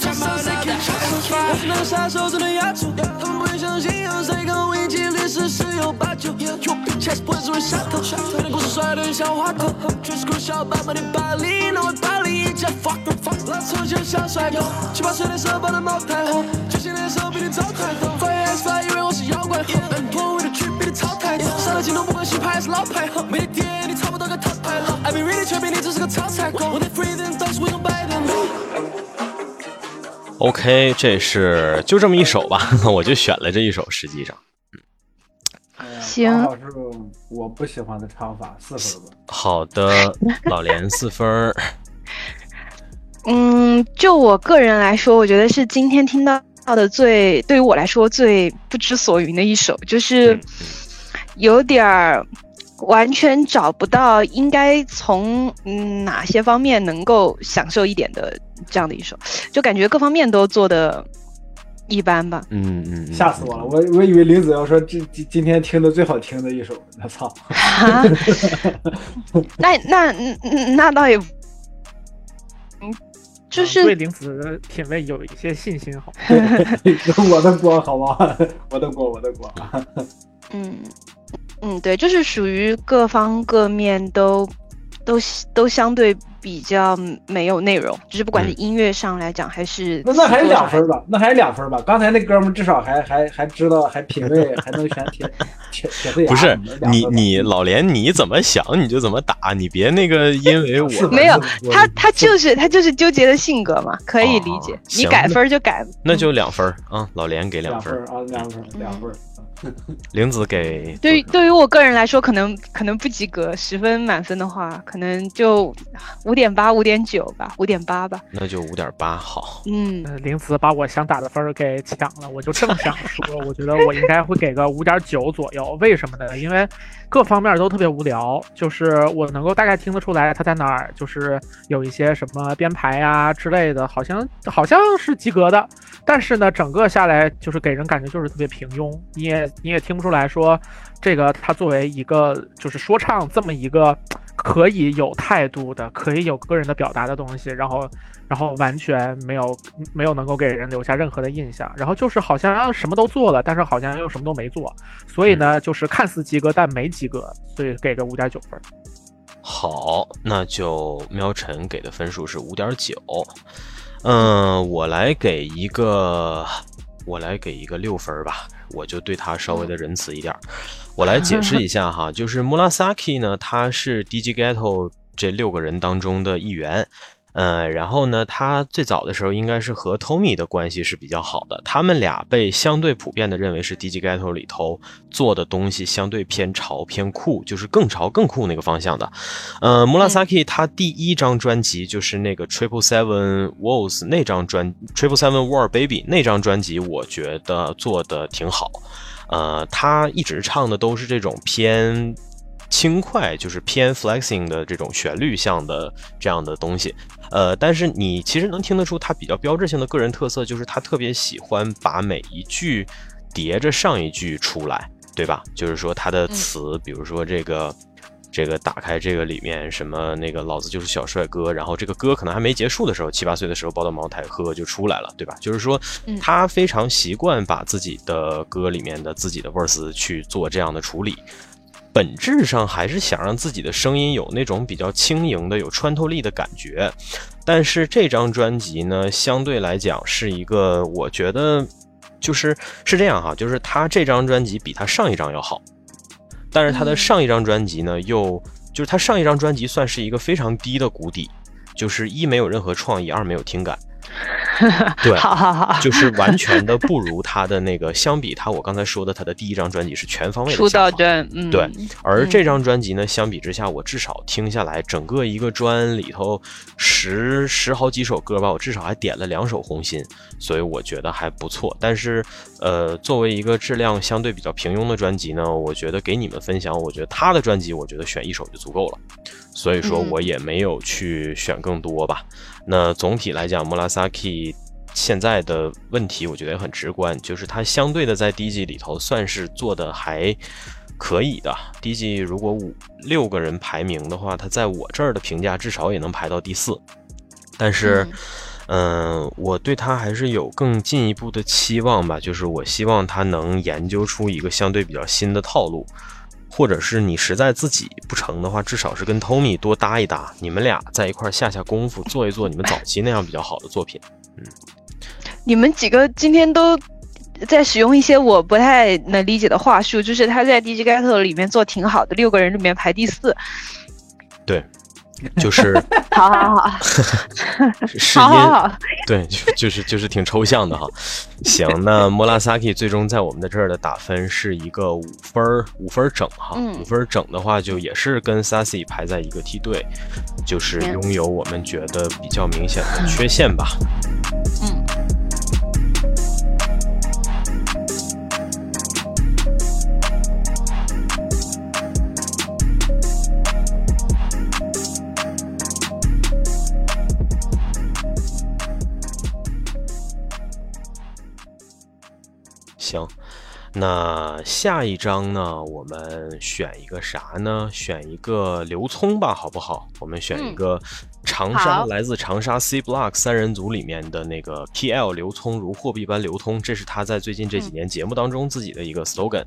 我能他妈的我是那个杀手，真的压轴，他们不会相信有谁跟我一起历史十有八九。You big chest 不会只会下头，有点故事帅的像花狗，全是酷小爸爸的巴黎，那位巴黎一家 fuck fuck，拉扯就像帅狗，七八岁的时候抱的茅台，九七年的时候比你早太多。Fire S Fire 以为我是妖怪，N 破位的区比你超太多，上了镜头不管新牌还是老牌，没得电你差不多个套牌了。I be really 全比你只是个超菜狗，我得 free them dogs we gon' buy them。OK，这是就这么一首吧，我就选了这一首。实际上，行是我不喜欢的唱法，四分吧。好的，老连四分儿。嗯，就我个人来说，我觉得是今天听到的最对于我来说最不知所云的一首，就是有点儿完全找不到应该从嗯哪些方面能够享受一点的这样的一首，就感觉各方面都做的一般吧。嗯嗯嗯，吓死我了！我我以为林子要说这今今天听的最好听的一首，我操！啊，那那嗯那倒也，嗯，就是对林子的品味有一些信心，好吗。我的锅好吗？我的锅，我的锅。嗯嗯，对，就是属于各方各面都都都相对比较没有内容，就是不管是音乐上来讲还是那那还是两分吧，那还是两分吧。刚才那哥们至少还还还知道，还品味，还能选铁铁铁碎牙不是你你老连你怎么想你就怎么打，你别那个 因为我没有他，他就是他就是纠结的性格嘛，可以理解。你改分就改，那就两分儿啊，老连给两分啊，两分两分。玲子给对于对于我个人来说，可能可能不及格，十分满分的话，可能就五点八、五点九吧，五点八吧。那就五点八好。嗯，玲子把我想打的分儿给抢了，我就正想说，我觉得我应该会给个五点九左右。为什么呢？因为各方面都特别无聊，就是我能够大概听得出来他在哪儿，就是有一些什么编排呀、之类的，好像好像是及格的。但是呢，整个下来就是给人感觉就是特别平庸，你也你也听不出来说这个他作为一个就是说唱这么一个可以有态度的、可以有个人的表达的东西，然后然后完全没有没有能够给人留下任何的印象，然后就是好像什么都做了，但是好像又什么都没做，所以呢，就是看似及格但没及格，所以给个五点九分。好，那就喵晨给的分数是五点九，嗯，我来给一个，我来给一个六分儿吧，我就对他稍微的仁慈一点儿。我来解释一下哈，就是 Murasaki 呢，他是 DJ Ghetto 这六个人当中的一员。呃，然后呢，他最早的时候应该是和 Tommy 的关系是比较好的，他们俩被相对普遍的认为是 DJ Ghetto 里头做的东西相对偏潮偏酷，就是更潮更酷那个方向的。呃，Murasaki 他第一张专辑就是那个 Triple Seven Walls 那张专 Triple Seven War Baby 那张专辑，我觉得做的挺好。呃，他一直唱的都是这种偏轻快，就是偏 flexing 的这种旋律向的这样的东西。呃，但是你其实能听得出他比较标志性的个人特色，就是他特别喜欢把每一句叠着上一句出来，对吧？就是说他的词，比如说这个。这个打开这个里面什么那个老子就是小帅哥，然后这个歌可能还没结束的时候，七八岁的时候抱到茅台喝就出来了，对吧？就是说他非常习惯把自己的歌里面的自己的 verse 去做这样的处理，本质上还是想让自己的声音有那种比较轻盈的、有穿透力的感觉。但是这张专辑呢，相对来讲是一个，我觉得就是是这样哈，就是他这张专辑比他上一张要好。但是他的上一张专辑呢，又就是他上一张专辑算是一个非常低的谷底，就是一没有任何创意，二没有听感。对，好好好，就是完全的不如他的那个。相比他，我刚才说的他的第一张专辑是全方位的出道专，嗯，对，而这张专辑呢，相比之下，我至少听下来，整个一个专里头十十好几首歌吧，我至少还点了两首《红心》，所以我觉得还不错。但是，呃，作为一个质量相对比较平庸的专辑呢，我觉得给你们分享，我觉得他的专辑，我觉得选一首就足够了。所以说嗯我也没有去选更多吧。那总体来讲，莫拉萨 k 现在的问题，我觉得也很直观，就是他相对的在第一季里头算是做的还可以的。第一季如果五六个人排名的话，他在我这儿的评价至少也能排到第四。但是，嗯、我对他还是有更进一步的期望吧，就是我希望他能研究出一个相对比较新的套路。或者是你实在自己不成的话，至少是跟 Tommy 多搭一搭，你们俩在一块儿下下功夫，做一做你们早期那样比较好的作品。嗯你们几个今天都在使用一些我不太能理解的话术，就是他在 DJ Gato 里面做挺好的，六个人里面排第四。对，就是好好好，是好好因好，对，就就是就是挺抽象的哈。行，那莫拉萨 k 最终在我们的这儿的打分是一个五分儿，五分儿整哈。嗯五分儿整的话，就也是跟 Sassy 排在一个梯队，就是嗯拥有我们觉得比较明显的缺陷吧。嗯。行，那下一张呢？我们选一个啥呢？选一个刘聪吧，好不好？我们选一个长沙，来自长沙 C Block 三人组里面的那个 PL 刘聪如货币般流通，这是他在最近这几年节目当中自己的一个 slogan。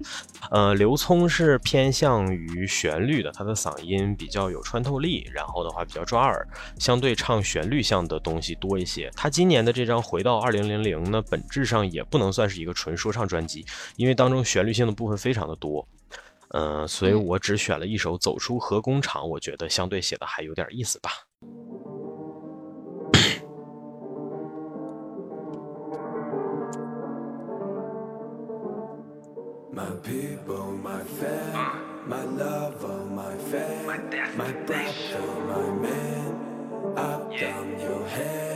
呃，刘聪是偏向于旋律的，他的嗓音比较有穿透力，然后的话比较抓耳，相对唱旋律向的东西多一些。他今年的这张《回到二零零零》呢，本质上也不能算是一个纯说唱专辑，因为当中旋律性的部分非常的多。嗯、所以我只选了一首《走出核工厂》，我觉得相对写的还有点意思吧。My people, my fam, my lover, oh, my fan, my brother, my man, up down your head.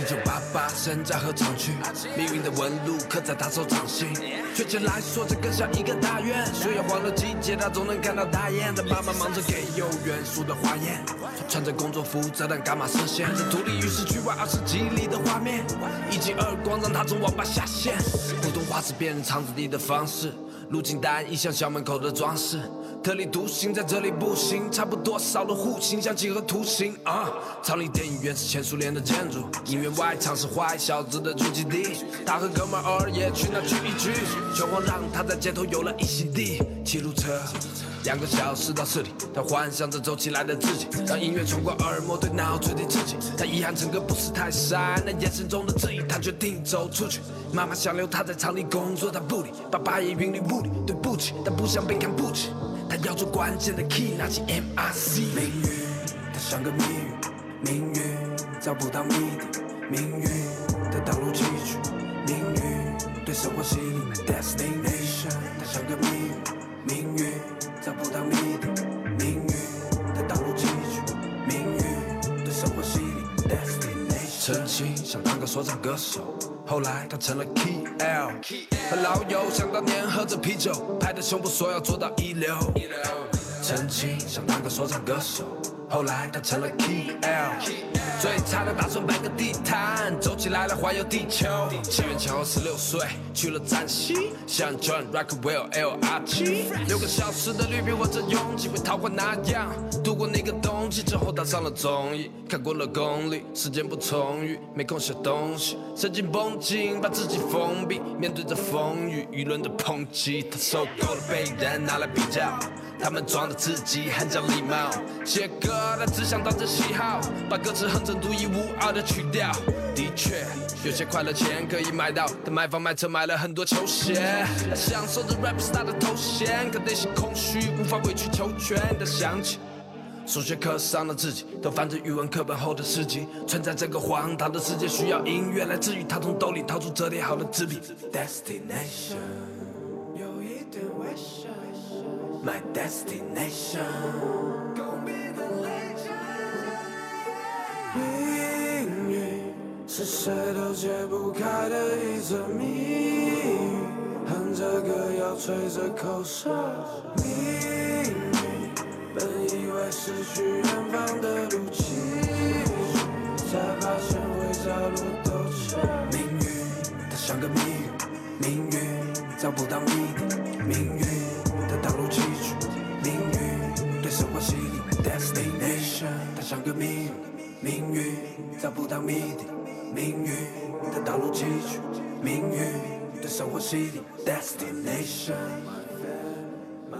一九八八，身在合唱区，命运的纹路刻在他手掌心。确切来说，这更像一个大院。虽然换了季节，他总能看到大雁他爸妈忙着给有元素的花宴。穿着工作服，遮挡伽马射线，这独立于市区外二十几里的画面。一记耳光让他从网吧下线。普通话是别人唱着你的方式，路径单一像校门口的装饰。特立独行在这里不行，差不多少了户型，像几何图形啊。厂里电影院是前苏联的建筑，音乐外场是坏小子的聚集地。他和哥们偶尔也去那聚一聚，拳皇让他在街头有了一席地。骑路车。两个小时到市里，他幻想着走起来的自己，让音乐穿过耳膜，对脑垂地刺激。他遗憾整个不是泰山，那眼神中的质疑，他决定走出去。妈妈想留他在厂里工作，他不理。爸爸也云里雾里，对不起，他不想被看不起。他要做关键的 key，拿起 MRC。命运，它像个谜语，命运找不到谜底，命运的道路崎岖，命运对生活洗礼。Destination，它像个谜语，命运找不到谜底，命运的道路崎岖，命运对生活洗礼。Destination，曾经想当个说唱歌手。后来他成了 Key L，和老友想当年喝着啤酒，拍着胸脯说要做到一流。曾经想当个说唱歌手，后来他成了 Key L，最差的打算摆个地摊，走起来了环游地球。七元前后十六岁，去了陕西，像 John Rockwell L R G，六个小时的绿皮火车拥挤，被桃花那样度过那个冬季。之后打上了综艺，看过了功利，时间不充裕，没空写东西，神经绷紧，把自己封闭，面对着风雨，舆论的抨击，他受够了被人拿来比较。他们装的自己很讲礼貌，写歌他只想当着喜好，把歌词哼成独一无二的曲调。的确，有些快乐钱可以买到，他买房买车买了很多球鞋，他享受着 rap star 的头衔，可内心空虚，无法委曲求全的想起。数学课上的自己都翻着语文课本后的诗集，存在这个荒唐的世界需要音乐来治愈。他从兜里掏出折叠好的纸笔。Destination 有一点危险，My destination。命运是谁都解不开的一则谜语，哼着歌谣吹着口哨。命运本以为失去远方的路崎岖，才发现会着落斗场。命运它像个谜语，命运找不到谜底，命运的道路个谜语，命运找不到谜底，命运的道路崎岖，命运对生活洗礼。Destination。My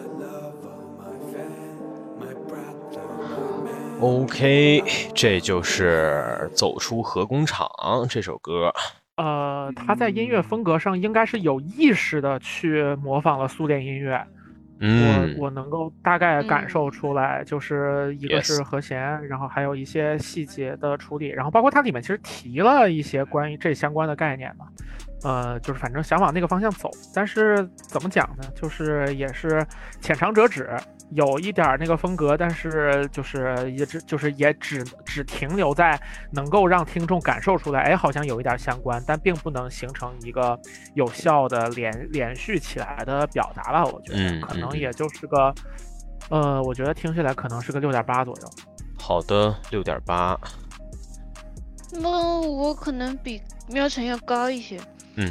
man. OK，这就是《走出核工厂》这首歌。呃，他在音乐风格上应该是有意识的去模仿了苏联音乐。嗯，我我能够大概感受出来，就是一个是和弦然后还有一些细节的处理，然后包括它里面其实提了一些关于这相关的概念嘛，呃，就是反正想往那个方向走，但是怎么讲呢？就是也是浅尝辄止，有一点那个风格，但是就是也只就是也只只停留在能够让听众感受出来，哎，好像有一点相关，但并不能形成一个有效的连连续起来的表达吧。我觉得可能也就是个，呃，我觉得听起来可能是个六点八左右。好的，六点八。那我可能比喵晨要高一些。嗯，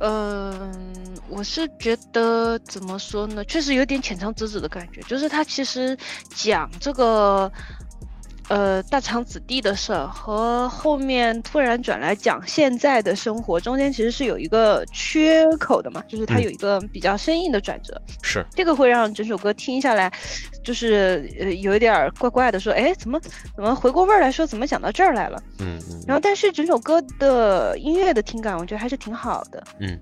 嗯，我是觉得怎么说呢，确实有点浅尝辄止的感觉，就是他其实讲这个。呃，大厂子弟的事儿和后面突然转来讲现在的生活，中间其实是有一个缺口的嘛，就是它有一个比较生硬的转折。是这个会让整首歌听下来，就是呃有一点儿怪怪的，说哎怎么怎么回过味儿来说怎么讲到这儿来了？嗯嗯然后但是整首歌的音乐的听感，我觉得还是挺好的。嗯，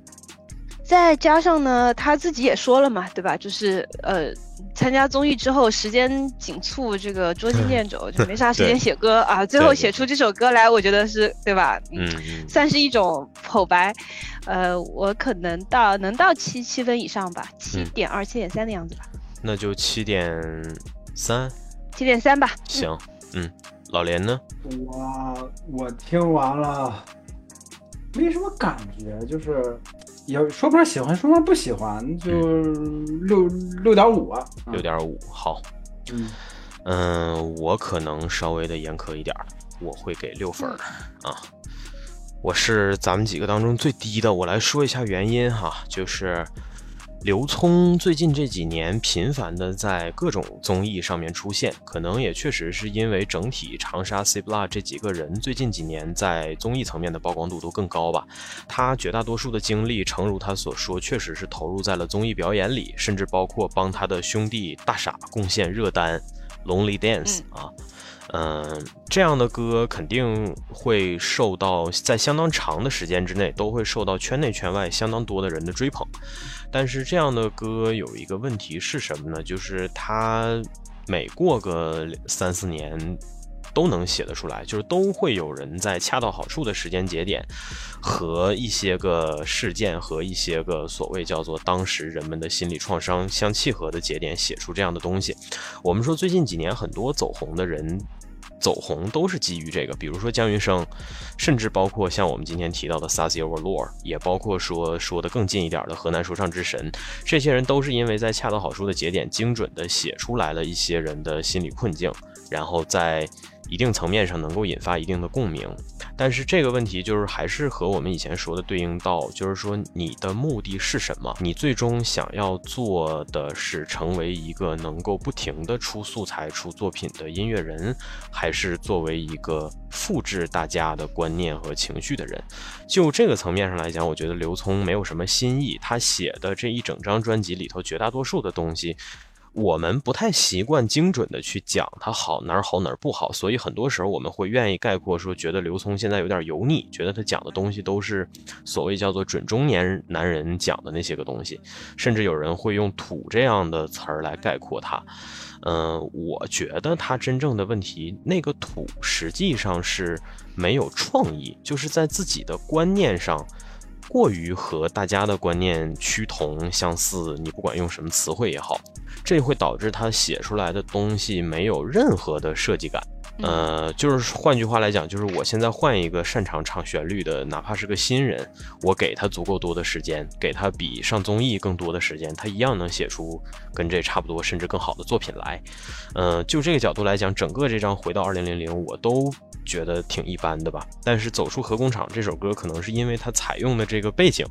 再加上呢，他自己也说了嘛，对吧？就是呃，参加综艺之后，时间紧促，这个捉襟见肘，就没啥时间写歌啊。最后写出这首歌来，我觉得是对吧？嗯嗯算是一种口白。呃，我可能到能到七七分以上吧，七点二、七点三的样子吧，那就七点三，七点三吧。行，嗯，老连呢？我我听完了，没什么感觉，就是也说不上喜欢，说不上不喜欢，就六六点五啊。六点五，好，嗯嗯，我可能稍微的严苛一点儿，我会给六分儿啊。我是咱们几个当中最低的，我来说一下原因哈，就是刘聪最近这几年频繁的在各种综艺上面出现，可能也确实是因为整体长沙 C Block 这几个人最近几年在综艺层面的曝光度都更高吧。他绝大多数的精力，诚如他所说，确实是投入在了综艺表演里，甚至包括帮他的兄弟大傻贡献热单《Lonely Dance》啊。嗯，这样的歌肯定会受到在相当长的时间之内都会受到圈内圈外相当多的人的追捧。但是这样的歌有一个问题是什么呢？就是它每过个三四年都能写得出来，就是都会有人在恰到好处的时间节点和一些个事件和一些个所谓叫做当时人们的心理创伤相契合的节点写出这样的东西。我们说最近几年很多走红的人。走红都是基于这个，比如说姜云升，甚至包括像我们今天提到的 Sassy Overlord，也包括说说的更近一点的河南说唱之神，这些人都是因为在恰到好处的节点，精准的写出来了一些人的心理困境，然后在一定层面上能够引发一定的共鸣。但是这个问题就是还是和我们以前说的对应到，就是说你的目的是什么？你最终想要做的是成为一个能够不停的出素材、出作品的音乐人，还是作为一个复制大家的观念和情绪的人？就这个层面上来讲，我觉得刘聪没有什么新意，他写的这一整张专辑里头绝大多数的东西。我们不太习惯精准的去讲它好哪儿好哪儿不好，所以很多时候我们会愿意概括说，觉得刘聪现在有点油腻，觉得他讲的东西都是所谓叫做准中年男人讲的那些个东西，甚至有人会用“土”这样的词儿来概括他。嗯、我觉得他真正的问题，那个土实际上是没有创意，就是在自己的观念上。过于和大家的观念趋同相似，你不管用什么词汇也好，这会导致他写出来的东西没有任何的设计感。呃，就是换句话来讲，就是我现在换一个擅长唱旋律的，哪怕是个新人，我给他足够多的时间，给他比上综艺更多的时间，他一样能写出跟这差不多甚至更好的作品来。呃，就这个角度来讲，整个这张《回到二零零零》，我都觉得挺一般的吧。但是《走出核工厂》这首歌，可能是因为它采用的这个背景。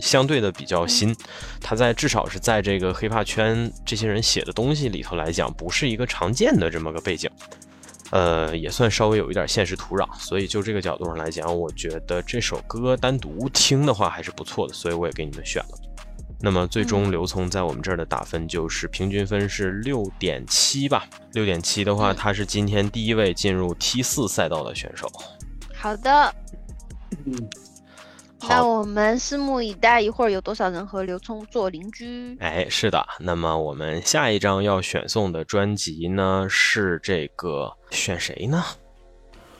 相对的比较新，它在至少是在这个黑怕圈这些人写的东西里头来讲，不是一个常见的这么个背景，呃，也算稍微有一点现实土壤，所以就这个角度上来讲，我觉得这首歌单独听的话还是不错的，所以我也给你们选了。那么最终刘聪在我们这儿的打分就是平均分是六点七吧，六点七的话，他是今天第一位进入 T 四赛道的选手。好的，嗯，那，我们拭目以待，一会儿有多少人和刘聪做邻居？哎，是的。那么我们下一张要选送的专辑呢是这个，选谁呢？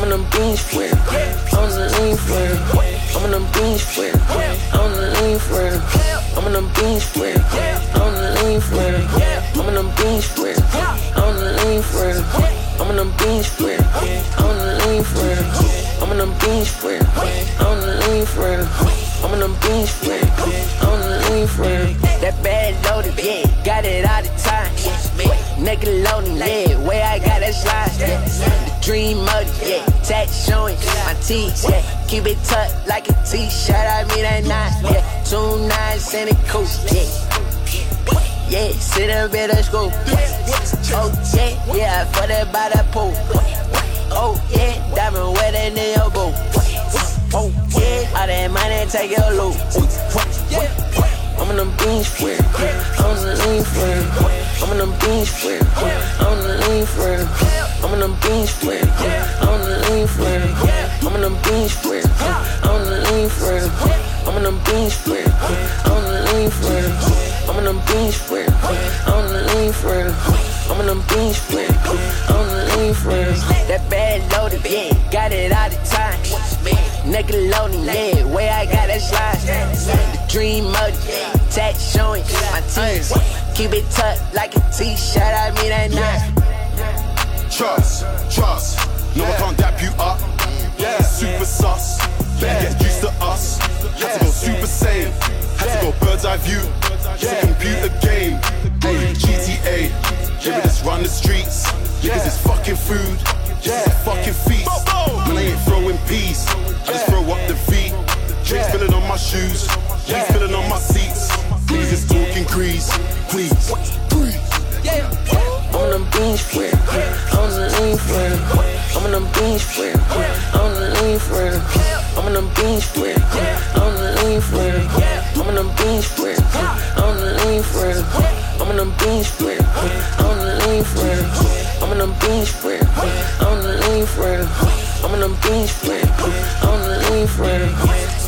I'm in a beach flare. I was a lean flare. I'm on them beans with it. I'm on the lean for it. I'm on beans with it. I'm on the lean for it. I'm on beans with it. I'm on the lean for it. I'm on beans with it. I'm on the lean for it. I'm on beans with it. I'm on the lean for it. I'm on beans with it. I'm on the lean for it. That bad loaded, yeah, got it all the time. Nickelodeon, yeah, way I got that slide, yeah. Dream mode, yeah, tat showing my teeth, yeah. Keep it tucked like a t-shirt, I mean that nine, yeah. Two nines and a coupe, yeah. Yeah, sit up in the school. Oh yeah, yeah, for that by the pool. Oh yeah, diamond wedding in your boot. Oh yeah, all that money take your loot. I'm on them beans it. I'm on the lean for it. I'm on them beans it. I'm on the lean for it. I'm on them beans with it. I'm on the lean for it. I'm on them beans with it. I'm on the lean for it. I'm on them beans with it. I'm on the lean for it. I'm on them beans with it. I'm on the lean for it. I'm on them beans with it. I'm on the lean for it. That bad loaded, yeah, got it all the time. Nickelodeon, yeah, way I got that slide. The dream mode, tat showing my teeth. Keep it tucked like a t-shirt, I mean that nine. Trust, trust. No, I can't dap you up. Yeah, super sus. Better get used to us. Had to go super saiyan. Had to go bird's eye view. It's a computer game. Hey, GTA. Yeah, we just run the streets. Niggas is fucking food. Just a fucking feast. Man, I ain't throwing peas. I just throw up the feet. Drinks spilling on my shoes. Drinks spilling on my seats. Niggas is talking grease. Please. I'm on the beach for real. I'm on the lean for real. I'm on the beach for real. I'm on the lean for real. I'm on the beach for real. I'm on the lean for real. I'm on the beach for real. I'm on the lean for real. I'm on the beach for real. I'm on the lean for real. I'm on the beach for real. I'm on the lean for real. I'm on the beach for real. I'm on the lean for real.